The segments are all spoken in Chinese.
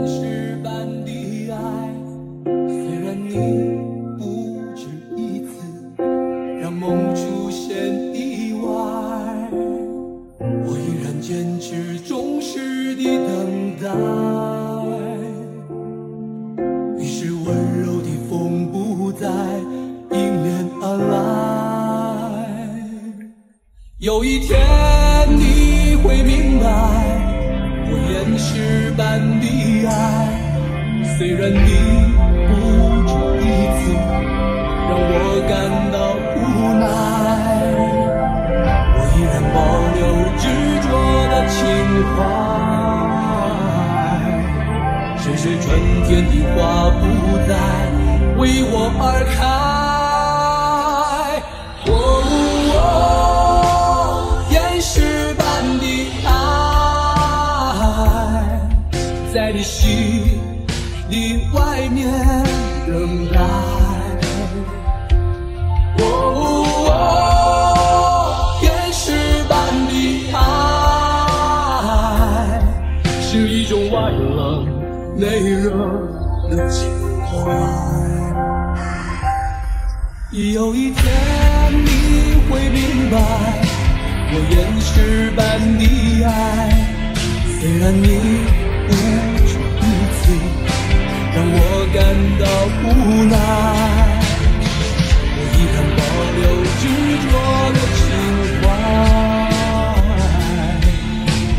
天使般的爱，虽然你不止一次让梦出现意外，我依然坚持忠实的等待。于是温柔的风不再迎面而来，有一天你会明白。石般的爱，虽然你不止一次让我感到无奈，我依然保留执着的情怀。只是春天的花不再为我而开。的外面等待。哦哦，岩石般的爱，是一种外冷内热的情怀。有一天你会明白，我岩石般的爱，虽然你不止一次我感到无奈，我依然保留执着的情怀，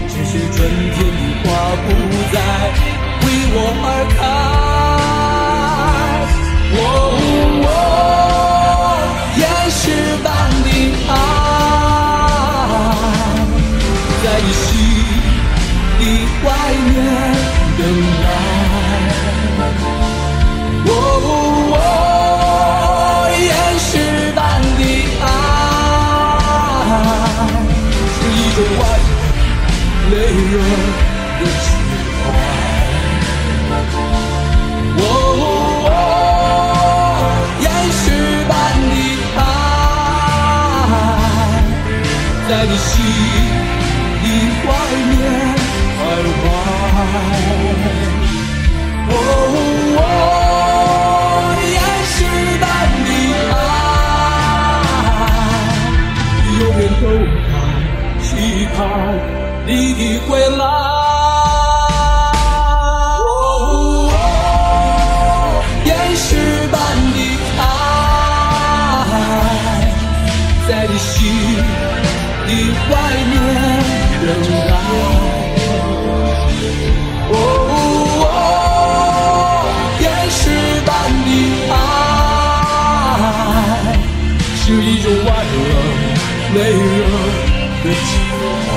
只是春天的花不再为我而开。在你心里怀念徘徊。哦哦，岩石般的爱，永远都在期盼你的归来。怀念的人啊哦，岩石般的爱是一种外冷内热的情怀。